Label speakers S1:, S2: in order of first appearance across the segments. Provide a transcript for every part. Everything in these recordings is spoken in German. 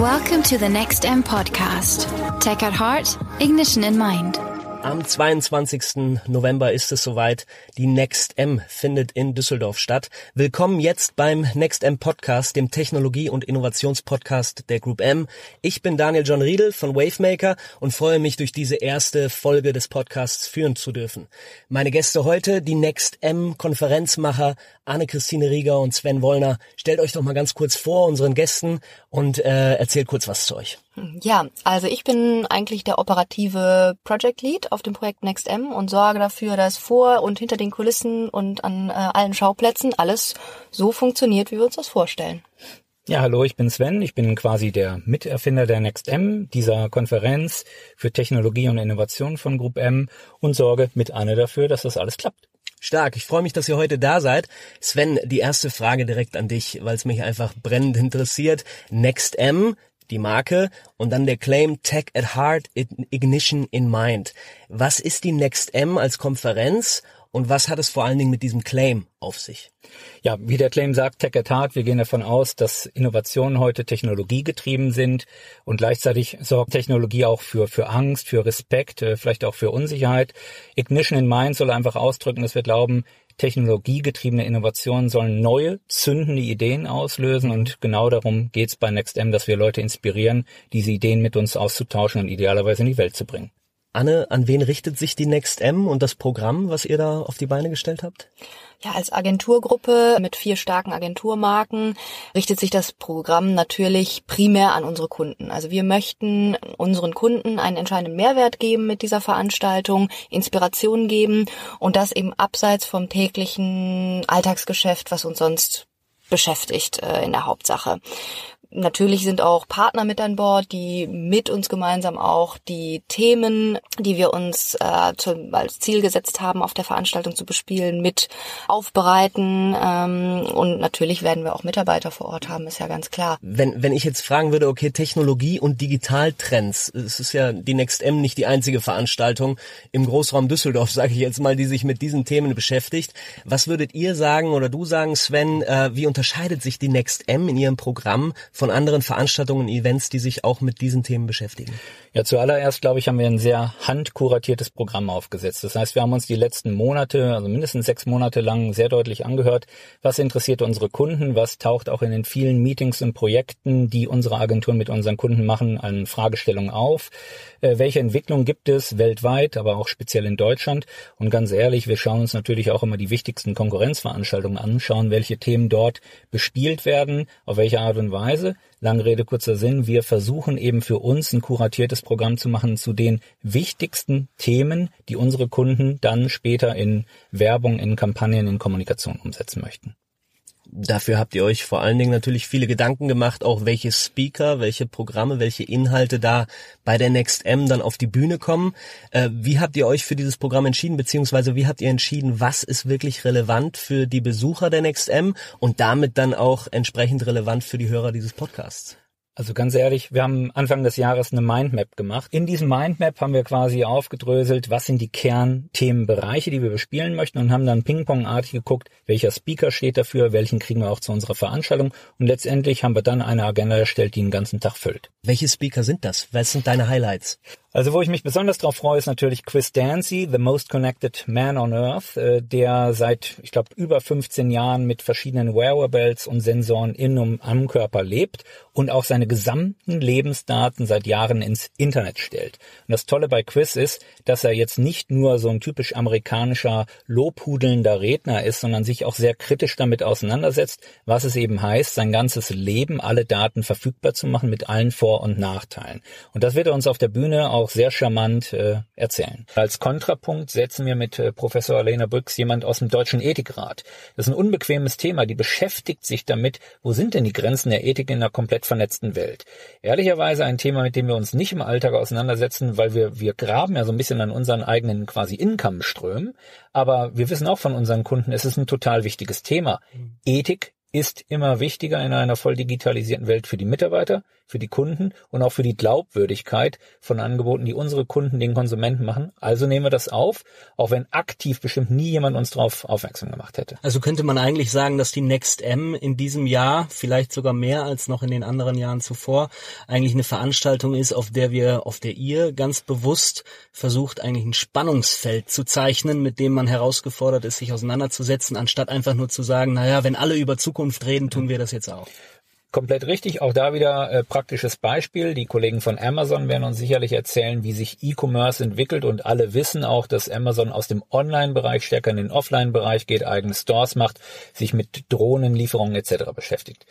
S1: Welcome to the Next M podcast. Tech at heart, ignition in mind.
S2: Am 22. November ist es soweit. Die Next M findet in Düsseldorf statt. Willkommen jetzt beim Next M Podcast, dem Technologie- und Innovationspodcast der Group M. Ich bin Daniel John Riedel von Wavemaker und freue mich, durch diese erste Folge des Podcasts führen zu dürfen. Meine Gäste heute, die Next M Konferenzmacher Anne-Christine Rieger und Sven Wollner. Stellt euch doch mal ganz kurz vor unseren Gästen und äh, erzählt kurz was zu euch.
S3: Ja, also ich bin eigentlich der operative Project Lead auf dem Projekt NextM und sorge dafür, dass vor und hinter den Kulissen und an äh, allen Schauplätzen alles so funktioniert, wie wir uns das vorstellen.
S4: Ja, hallo, ich bin Sven. Ich bin quasi der Miterfinder der NextM, dieser Konferenz für Technologie und Innovation von Group M und sorge mit Anne dafür, dass das alles klappt.
S2: Stark. Ich freue mich, dass ihr heute da seid. Sven, die erste Frage direkt an dich, weil es mich einfach brennend interessiert. NextM, die Marke und dann der Claim Tech at Heart, Ignition in Mind. Was ist die NextM als Konferenz und was hat es vor allen Dingen mit diesem Claim auf sich?
S4: Ja, wie der Claim sagt, Tech at Heart, wir gehen davon aus, dass Innovationen heute technologiegetrieben sind und gleichzeitig sorgt Technologie auch für, für Angst, für Respekt, äh, vielleicht auch für Unsicherheit. Ignition in Mind soll einfach ausdrücken, dass wir glauben, technologiegetriebene Innovationen sollen neue, zündende Ideen auslösen und genau darum geht's bei NextM, dass wir Leute inspirieren, diese Ideen mit uns auszutauschen und idealerweise in die Welt zu bringen.
S2: Anne, an wen richtet sich die NextM und das Programm, was ihr da auf die Beine gestellt habt?
S3: Ja, als Agenturgruppe mit vier starken Agenturmarken richtet sich das Programm natürlich primär an unsere Kunden. Also wir möchten unseren Kunden einen entscheidenden Mehrwert geben mit dieser Veranstaltung, Inspiration geben und das eben abseits vom täglichen Alltagsgeschäft, was uns sonst beschäftigt äh, in der Hauptsache. Natürlich sind auch Partner mit an Bord, die mit uns gemeinsam auch die Themen, die wir uns äh, zu, als Ziel gesetzt haben, auf der Veranstaltung zu bespielen, mit aufbereiten. Ähm, und natürlich werden wir auch Mitarbeiter vor Ort haben, ist ja ganz klar.
S2: Wenn, wenn ich jetzt fragen würde, okay, Technologie und Digitaltrends, es ist ja die NextM nicht die einzige Veranstaltung im Großraum Düsseldorf, sage ich jetzt mal, die sich mit diesen Themen beschäftigt. Was würdet ihr sagen oder du sagen, Sven, äh, wie unterscheidet sich die NextM in ihrem Programm von anderen Veranstaltungen, Events, die sich auch mit diesen Themen beschäftigen?
S4: Ja, zuallererst, glaube ich, haben wir ein sehr handkuratiertes Programm aufgesetzt. Das heißt, wir haben uns die letzten Monate, also mindestens sechs Monate lang sehr deutlich angehört, was interessiert unsere Kunden, was taucht auch in den vielen Meetings und Projekten, die unsere Agenturen mit unseren Kunden machen, an Fragestellungen auf. Äh, welche Entwicklung gibt es weltweit, aber auch speziell in Deutschland? Und ganz ehrlich, wir schauen uns natürlich auch immer die wichtigsten Konkurrenzveranstaltungen an, schauen, welche Themen dort bespielt werden, auf welche Art und Weise. Lange Rede, kurzer Sinn. Wir versuchen eben für uns ein kuratiertes Programm zu machen zu den wichtigsten Themen, die unsere Kunden dann später in Werbung, in Kampagnen, in Kommunikation umsetzen möchten.
S2: Dafür habt ihr euch vor allen Dingen natürlich viele Gedanken gemacht, auch welche Speaker, welche Programme, welche Inhalte da bei der Next M dann auf die Bühne kommen. Äh, wie habt ihr euch für dieses Programm entschieden, beziehungsweise wie habt ihr entschieden, was ist wirklich relevant für die Besucher der Next M und damit dann auch entsprechend relevant für die Hörer dieses Podcasts?
S4: Also ganz ehrlich, wir haben Anfang des Jahres eine Mindmap gemacht. In diesem Mindmap haben wir quasi aufgedröselt, was sind die Kernthemenbereiche, die wir bespielen möchten und haben dann pingpongartig geguckt, welcher Speaker steht dafür, welchen kriegen wir auch zu unserer Veranstaltung und letztendlich haben wir dann eine Agenda erstellt, die den ganzen Tag füllt.
S2: Welche Speaker sind das? Was sind deine Highlights?
S4: Also wo ich mich besonders drauf freue, ist natürlich Chris Dancy, The Most Connected Man on Earth, äh, der seit, ich glaube, über 15 Jahren mit verschiedenen Wearables und Sensoren in und am Körper lebt und auch seine gesamten Lebensdaten seit Jahren ins Internet stellt. Und das Tolle bei Chris ist, dass er jetzt nicht nur so ein typisch amerikanischer lobhudelnder Redner ist, sondern sich auch sehr kritisch damit auseinandersetzt, was es eben heißt, sein ganzes Leben, alle Daten verfügbar zu machen mit allen Vor- und Nachteilen. Und das wird er uns auf der Bühne auch sehr charmant äh, erzählen. Als Kontrapunkt setzen wir mit äh, Professor Alena Brüx jemand aus dem Deutschen Ethikrat. Das ist ein unbequemes Thema, die beschäftigt sich damit, wo sind denn die Grenzen der Ethik in einer komplett vernetzten Welt. Ehrlicherweise ein Thema, mit dem wir uns nicht im Alltag auseinandersetzen, weil wir, wir graben ja so ein bisschen an unseren eigenen quasi Income-Strömen, aber wir wissen auch von unseren Kunden, es ist ein total wichtiges Thema. Ethik ist immer wichtiger in einer voll digitalisierten Welt für die Mitarbeiter, für die Kunden und auch für die Glaubwürdigkeit von Angeboten, die unsere Kunden den Konsumenten machen. Also nehmen wir das auf, auch wenn aktiv bestimmt nie jemand uns darauf aufmerksam gemacht hätte.
S2: Also könnte man eigentlich sagen, dass die Next M in diesem Jahr, vielleicht sogar mehr als noch in den anderen Jahren zuvor, eigentlich eine Veranstaltung ist, auf der wir, auf der ihr ganz bewusst versucht, eigentlich ein Spannungsfeld zu zeichnen, mit dem man herausgefordert ist, sich auseinanderzusetzen, anstatt einfach nur zu sagen, naja, wenn alle über Zukunft reden, tun wir das jetzt auch.
S4: Komplett richtig. Auch da wieder äh, praktisches Beispiel. Die Kollegen von Amazon werden uns sicherlich erzählen, wie sich E-Commerce entwickelt und alle wissen auch, dass Amazon aus dem Online-Bereich stärker in den Offline-Bereich geht, eigene Stores macht, sich mit Drohnenlieferungen etc. beschäftigt.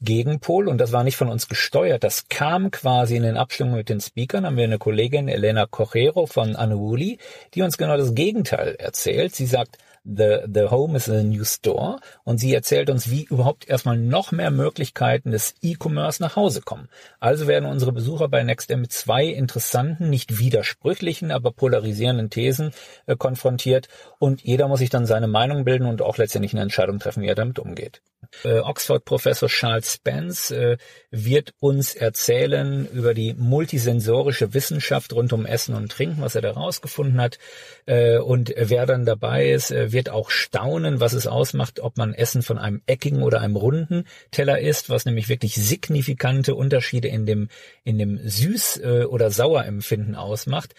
S4: Gegenpol, und das war nicht von uns gesteuert, das kam quasi in den Abstimmungen mit den Speakern, haben wir eine Kollegin Elena Cochero von Anuuli, die uns genau das Gegenteil erzählt. Sie sagt, The, The Home is a New Store und sie erzählt uns, wie überhaupt erstmal noch mehr Möglichkeiten des E-Commerce nach Hause kommen. Also werden unsere Besucher bei NextM mit zwei interessanten, nicht widersprüchlichen, aber polarisierenden Thesen äh, konfrontiert und jeder muss sich dann seine Meinung bilden und auch letztendlich eine Entscheidung treffen, wie er damit umgeht. Äh, Oxford-Professor Charles Spence äh, wird uns erzählen über die multisensorische Wissenschaft rund um Essen und Trinken, was er da rausgefunden hat. Äh, und wer dann dabei ist, wird auch staunen, was es ausmacht, ob man Essen von einem eckigen oder einem runden Teller isst, was nämlich wirklich signifikante Unterschiede in dem, in dem Süß- oder Sauerempfinden ausmacht.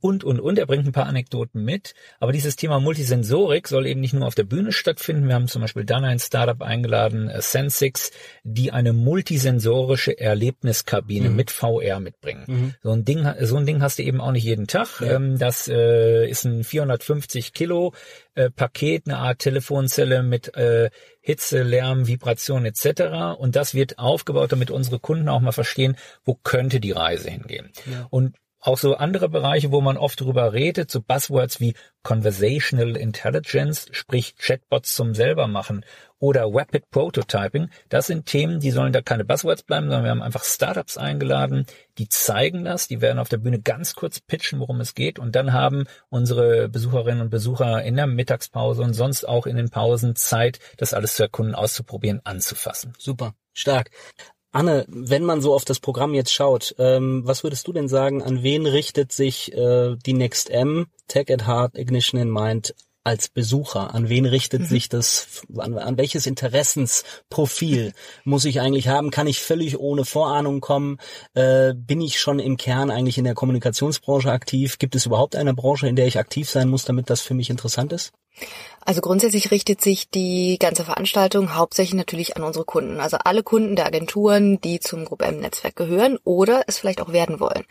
S4: Und, und, und. Er bringt ein paar Anekdoten mit. Aber dieses Thema Multisensorik soll eben nicht nur auf der Bühne stattfinden. Wir haben zum Beispiel dann ein Startup eingeladen, äh, Sensix, die eine multisensorische Erlebniskabine mhm. mit VR mitbringen. Mhm. So ein Ding, so ein Ding hast du eben auch nicht jeden Tag. Ja. Ähm, das äh, ist ein 450 Kilo äh, Paket, eine Art Telefonzelle mit äh, Hitze, Lärm, Vibration etc. Und das wird aufgebaut, damit unsere Kunden auch mal verstehen, wo könnte die Reise hingehen. Ja. Und auch so andere Bereiche, wo man oft drüber redet, so Buzzwords wie Conversational Intelligence, sprich Chatbots zum selber machen oder Rapid Prototyping, das sind Themen, die sollen da keine Buzzwords bleiben, sondern wir haben einfach Startups eingeladen, die zeigen das, die werden auf der Bühne ganz kurz pitchen, worum es geht und dann haben unsere Besucherinnen und Besucher in der Mittagspause und sonst auch in den Pausen Zeit, das alles zu erkunden, auszuprobieren, anzufassen.
S2: Super, stark. Anne, wenn man so auf das Programm jetzt schaut, ähm, was würdest du denn sagen, an wen richtet sich äh, die Next M, Tech at Heart, Ignition in Mind als Besucher? An wen richtet mhm. sich das, an, an, welches Interessensprofil muss ich eigentlich haben? Kann ich völlig ohne Vorahnung kommen? Äh, bin ich schon im Kern eigentlich in der Kommunikationsbranche aktiv? Gibt es überhaupt eine Branche, in der ich aktiv sein muss, damit das für mich interessant ist?
S3: Also grundsätzlich richtet sich die ganze Veranstaltung hauptsächlich natürlich an unsere Kunden. Also alle Kunden der Agenturen, die zum Group M-Netzwerk gehören oder es vielleicht auch werden wollen.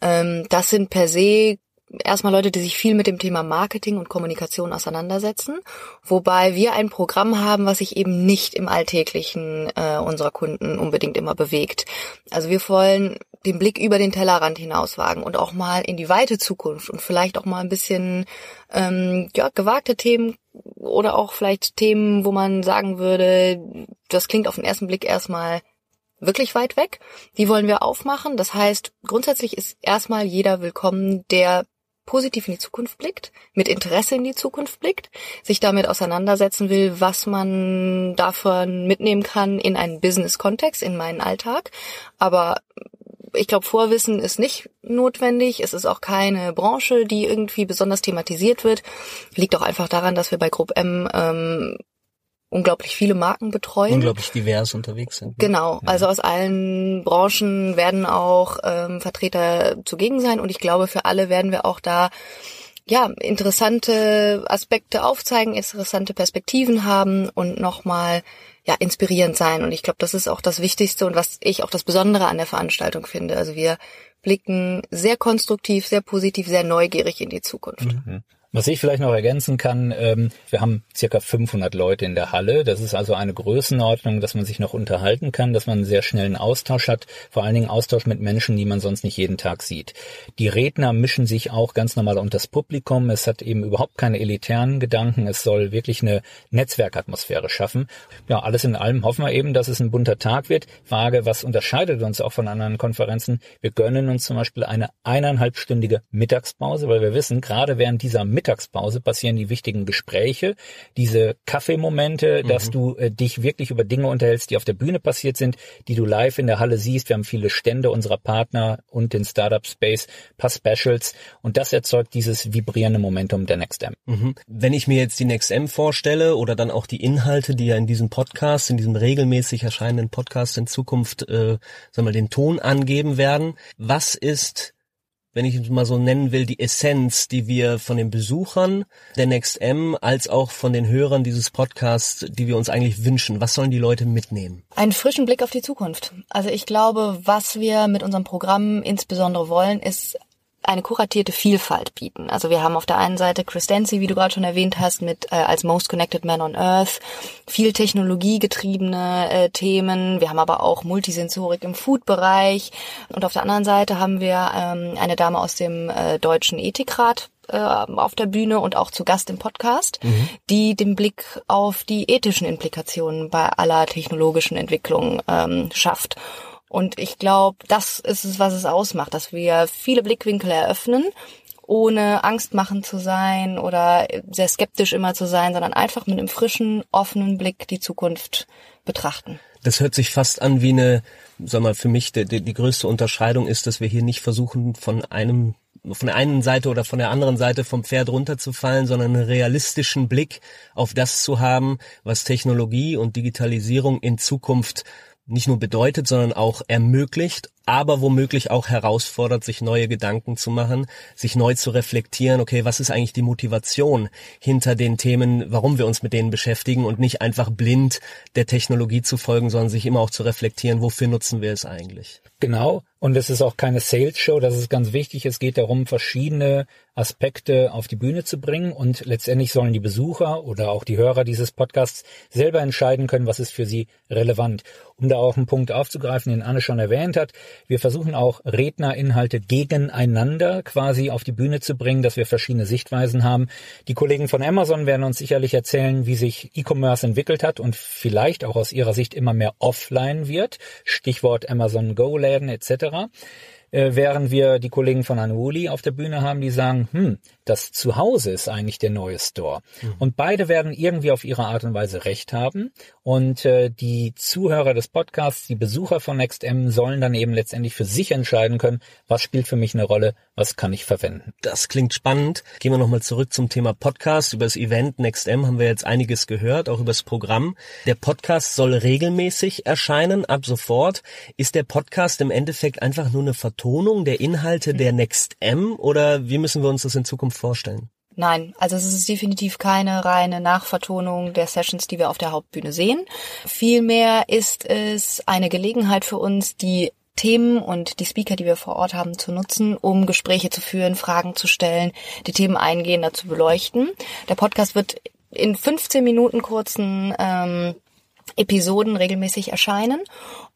S3: Ähm, das sind per se erstmal Leute, die sich viel mit dem Thema Marketing und Kommunikation auseinandersetzen, wobei wir ein Programm haben, was sich eben nicht im Alltäglichen äh, unserer Kunden unbedingt immer bewegt. Also wir wollen den Blick über den Tellerrand hinaus wagen und auch mal in die weite Zukunft und vielleicht auch mal ein bisschen ähm, ja, gewagte Themen oder auch vielleicht Themen, wo man sagen würde, das klingt auf den ersten Blick erstmal wirklich weit weg. Die wollen wir aufmachen. Das heißt, grundsätzlich ist erstmal jeder willkommen, der positiv in die Zukunft blickt, mit Interesse in die Zukunft blickt, sich damit auseinandersetzen will, was man davon mitnehmen kann in einen Business-Kontext, in meinen Alltag. Aber ich glaube, Vorwissen ist nicht notwendig. Es ist auch keine Branche, die irgendwie besonders thematisiert wird. Liegt auch einfach daran, dass wir bei Group M ähm, unglaublich viele Marken betreuen.
S2: Unglaublich divers unterwegs sind. Ne?
S3: Genau, ja. also aus allen Branchen werden auch ähm, Vertreter zugegen sein und ich glaube, für alle werden wir auch da ja, interessante Aspekte aufzeigen, interessante Perspektiven haben und nochmal ja, inspirierend sein. Und ich glaube, das ist auch das Wichtigste und was ich auch das Besondere an der Veranstaltung finde. Also wir blicken sehr konstruktiv, sehr positiv, sehr neugierig in die Zukunft. Mhm.
S4: Was ich vielleicht noch ergänzen kann, ähm, wir haben circa 500 Leute in der Halle. Das ist also eine Größenordnung, dass man sich noch unterhalten kann, dass man einen sehr schnellen Austausch hat, vor allen Dingen Austausch mit Menschen, die man sonst nicht jeden Tag sieht. Die Redner mischen sich auch ganz normal unter das Publikum. Es hat eben überhaupt keine elitären Gedanken. Es soll wirklich eine Netzwerkatmosphäre schaffen. Ja, alles in allem hoffen wir eben, dass es ein bunter Tag wird. Frage, was unterscheidet uns auch von anderen Konferenzen? Wir gönnen uns zum Beispiel eine eineinhalbstündige Mittagspause, weil wir wissen, gerade während dieser Mittagspause passieren die wichtigen Gespräche, diese Kaffeemomente, mhm. dass du äh, dich wirklich über Dinge unterhältst, die auf der Bühne passiert sind, die du live in der Halle siehst. Wir haben viele Stände unserer Partner und den Startup Space, paar Specials und das erzeugt dieses vibrierende Momentum der NextM.
S2: Mhm. Wenn ich mir jetzt die NextM vorstelle oder dann auch die Inhalte, die ja in diesem Podcast, in diesem regelmäßig erscheinenden Podcast in Zukunft, äh, sagen wir, den Ton angeben werden, was ist wenn ich es mal so nennen will, die Essenz, die wir von den Besuchern der NextM als auch von den Hörern dieses Podcasts, die wir uns eigentlich wünschen. Was sollen die Leute mitnehmen?
S3: Einen frischen Blick auf die Zukunft. Also ich glaube, was wir mit unserem Programm insbesondere wollen, ist eine kuratierte Vielfalt bieten. Also wir haben auf der einen Seite Chris Dancy, wie du gerade schon erwähnt hast, mit äh, als Most Connected Man on Earth, viel technologiegetriebene äh, Themen. Wir haben aber auch Multisensorik im Food-Bereich. Und auf der anderen Seite haben wir ähm, eine Dame aus dem äh, Deutschen Ethikrat äh, auf der Bühne und auch zu Gast im Podcast, mhm. die den Blick auf die ethischen Implikationen bei aller technologischen Entwicklung ähm, schafft. Und ich glaube, das ist es, was es ausmacht, dass wir viele Blickwinkel eröffnen, ohne Angst machen zu sein oder sehr skeptisch immer zu sein, sondern einfach mit einem frischen, offenen Blick die Zukunft betrachten.
S2: Das hört sich fast an wie eine, sag mal, für mich die, die, die größte Unterscheidung ist, dass wir hier nicht versuchen, von einem von der einen Seite oder von der anderen Seite vom Pferd runterzufallen, sondern einen realistischen Blick auf das zu haben, was Technologie und Digitalisierung in Zukunft nicht nur bedeutet, sondern auch ermöglicht, aber womöglich auch herausfordert, sich neue Gedanken zu machen, sich neu zu reflektieren, okay, was ist eigentlich die Motivation hinter den Themen, warum wir uns mit denen beschäftigen und nicht einfach blind der Technologie zu folgen, sondern sich immer auch zu reflektieren, wofür nutzen wir es eigentlich.
S4: Genau. Und es ist auch keine Sales Show. Das ist ganz wichtig. Es geht darum, verschiedene Aspekte auf die Bühne zu bringen und letztendlich sollen die Besucher oder auch die Hörer dieses Podcasts selber entscheiden können, was ist für sie relevant. Um da auch einen Punkt aufzugreifen, den Anne schon erwähnt hat. Wir versuchen auch Rednerinhalte gegeneinander quasi auf die Bühne zu bringen, dass wir verschiedene Sichtweisen haben. Die Kollegen von Amazon werden uns sicherlich erzählen, wie sich E-Commerce entwickelt hat und vielleicht auch aus ihrer Sicht immer mehr offline wird. Stichwort Amazon Go Läden etc. Äh, während wir die Kollegen von Anuoli auf der Bühne haben, die sagen, hm, das Zuhause ist eigentlich der neue Store. Mhm. Und beide werden irgendwie auf ihre Art und Weise recht haben. Und äh, die Zuhörer des Podcasts, die Besucher von NextM sollen dann eben letztendlich für sich entscheiden können, was spielt für mich eine Rolle, was kann ich verwenden.
S2: Das klingt spannend. Gehen wir nochmal zurück zum Thema Podcast. Über das Event NextM haben wir jetzt einiges gehört, auch über das Programm. Der Podcast soll regelmäßig erscheinen, ab sofort. Ist der Podcast im Endeffekt einfach nur eine Vertonung der Inhalte der NextM oder wie müssen wir uns das in Zukunft vorstellen?
S3: Nein, also es ist definitiv keine reine Nachvertonung der Sessions, die wir auf der Hauptbühne sehen. Vielmehr ist es eine Gelegenheit für uns, die Themen und die Speaker, die wir vor Ort haben, zu nutzen, um Gespräche zu führen, Fragen zu stellen, die Themen eingehender zu beleuchten. Der Podcast wird in 15 Minuten kurzen ähm, Episoden regelmäßig erscheinen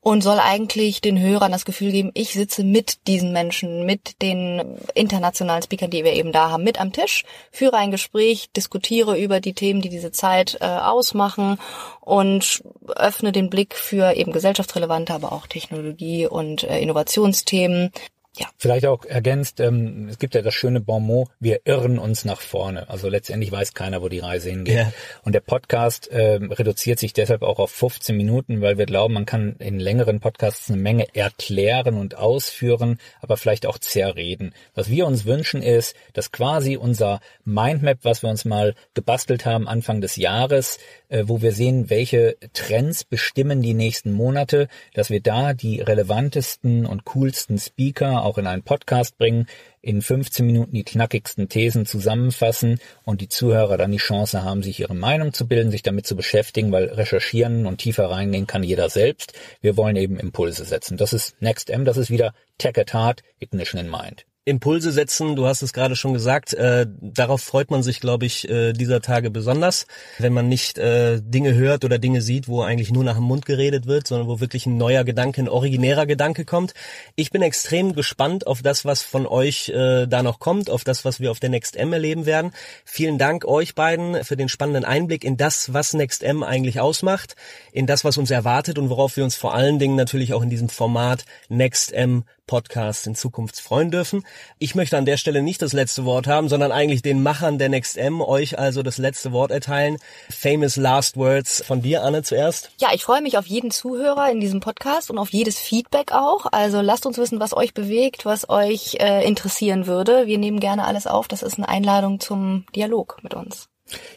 S3: und soll eigentlich den Hörern das Gefühl geben, ich sitze mit diesen Menschen, mit den internationalen Speakern, die wir eben da haben, mit am Tisch, führe ein Gespräch, diskutiere über die Themen, die diese Zeit äh, ausmachen und öffne den Blick für eben gesellschaftsrelevante, aber auch Technologie- und äh, Innovationsthemen.
S4: Ja. Vielleicht auch ergänzt, ähm, es gibt ja das schöne Bonmot, wir irren uns nach vorne. Also letztendlich weiß keiner, wo die Reise hingeht. Yeah. Und der Podcast ähm, reduziert sich deshalb auch auf 15 Minuten, weil wir glauben, man kann in längeren Podcasts eine Menge erklären und ausführen, aber vielleicht auch zerreden. Was wir uns wünschen ist, dass quasi unser Mindmap, was wir uns mal gebastelt haben Anfang des Jahres, äh, wo wir sehen, welche Trends bestimmen die nächsten Monate, dass wir da die relevantesten und coolsten Speaker auch in einen Podcast bringen, in 15 Minuten die knackigsten Thesen zusammenfassen und die Zuhörer dann die Chance haben, sich ihre Meinung zu bilden, sich damit zu beschäftigen, weil recherchieren und tiefer reingehen kann jeder selbst. Wir wollen eben Impulse setzen. Das ist Next M, das ist wieder Tech at Heart, Ignition in Mind.
S2: Impulse setzen, du hast es gerade schon gesagt, äh, darauf freut man sich, glaube ich, äh, dieser Tage besonders, wenn man nicht äh, Dinge hört oder Dinge sieht, wo eigentlich nur nach dem Mund geredet wird, sondern wo wirklich ein neuer Gedanke, ein originärer Gedanke kommt. Ich bin extrem gespannt auf das, was von euch äh, da noch kommt, auf das, was wir auf der Next M erleben werden. Vielen Dank euch beiden für den spannenden Einblick in das, was Next M eigentlich ausmacht, in das, was uns erwartet und worauf wir uns vor allen Dingen natürlich auch in diesem Format Next M Podcasts in Zukunft freuen dürfen. Ich möchte an der Stelle nicht das letzte Wort haben, sondern eigentlich den Machern der NextM euch also das letzte Wort erteilen. Famous Last Words von dir, Anne, zuerst.
S3: Ja, ich freue mich auf jeden Zuhörer in diesem Podcast und auf jedes Feedback auch. Also lasst uns wissen, was euch bewegt, was euch äh, interessieren würde. Wir nehmen gerne alles auf. Das ist eine Einladung zum Dialog mit uns.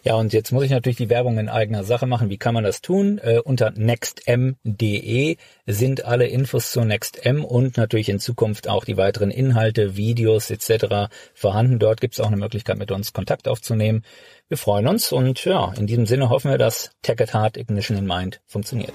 S4: Ja, und jetzt muss ich natürlich die Werbung in eigener Sache machen. Wie kann man das tun? Äh, unter nextm.de sind alle Infos zu NextM und natürlich in Zukunft auch die weiteren Inhalte, Videos etc. vorhanden. Dort gibt es auch eine Möglichkeit, mit uns Kontakt aufzunehmen. Wir freuen uns und ja, in diesem Sinne hoffen wir, dass Tech at Heart Ignition in Mind funktioniert.